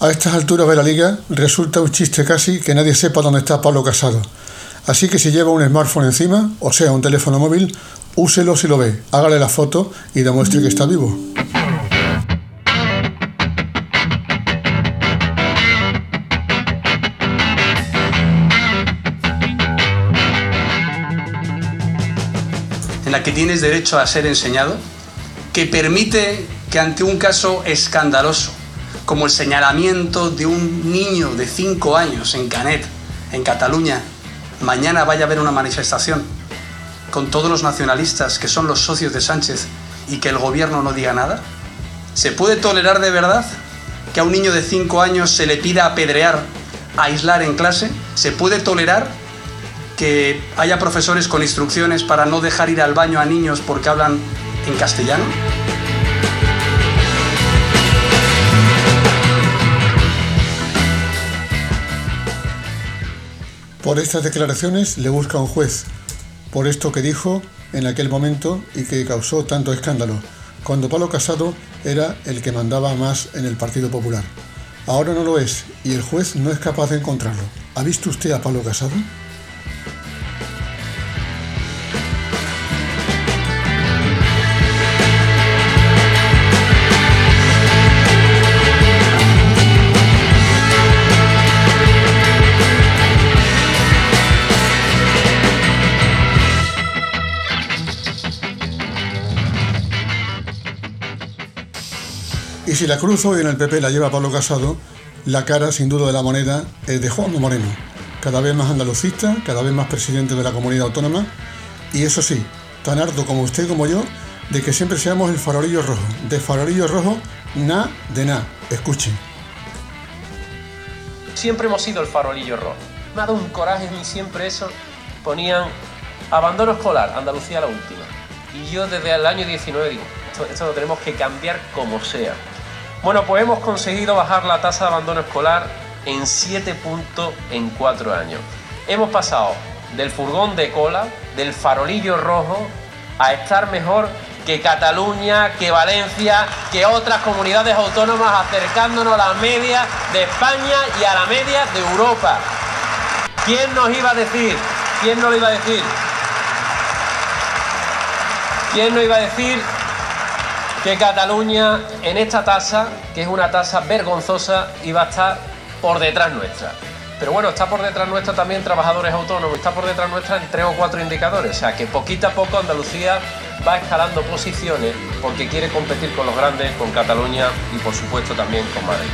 A estas alturas de la liga resulta un chiste casi que nadie sepa dónde está Pablo Casado. Así que si lleva un smartphone encima, o sea, un teléfono móvil, úselo si lo ve, hágale la foto y demuestre que está vivo. en la que tienes derecho a ser enseñado, que permite que ante un caso escandaloso, como el señalamiento de un niño de 5 años en Canet, en Cataluña, mañana vaya a haber una manifestación con todos los nacionalistas que son los socios de Sánchez y que el gobierno no diga nada? ¿Se puede tolerar de verdad que a un niño de 5 años se le pida apedrear, aislar en clase? ¿Se puede tolerar que haya profesores con instrucciones para no dejar ir al baño a niños porque hablan en castellano? Por estas declaraciones le busca un juez, por esto que dijo en aquel momento y que causó tanto escándalo, cuando Pablo Casado era el que mandaba más en el Partido Popular. Ahora no lo es y el juez no es capaz de encontrarlo. ¿Ha visto usted a Pablo Casado? Y si la cruz hoy en el PP la lleva Pablo Casado, la cara sin duda de la moneda es de Juan Moreno, cada vez más andalucista, cada vez más presidente de la comunidad autónoma, y eso sí, tan harto como usted como yo, de que siempre seamos el farolillo rojo. De farolillo rojo, na de na. Escuchen. Siempre hemos sido el farolillo rojo. Me ha dado un coraje a mí siempre eso. Ponían abandono escolar, Andalucía la última. Y yo desde el año 19 digo, esto, esto lo tenemos que cambiar como sea. Bueno, pues hemos conseguido bajar la tasa de abandono escolar en 7 puntos en 4 años. Hemos pasado del furgón de cola, del farolillo rojo, a estar mejor que Cataluña, que Valencia, que otras comunidades autónomas, acercándonos a la media de España y a la media de Europa. ¿Quién nos iba a decir? ¿Quién nos lo iba a decir? ¿Quién nos iba a decir que Cataluña en esta tasa, que es una tasa vergonzosa, iba a estar por detrás nuestra. Pero bueno, está por detrás nuestra también trabajadores autónomos, está por detrás nuestra en tres o cuatro indicadores. O sea que poquito a poco Andalucía va escalando posiciones porque quiere competir con los grandes, con Cataluña y por supuesto también con Madrid.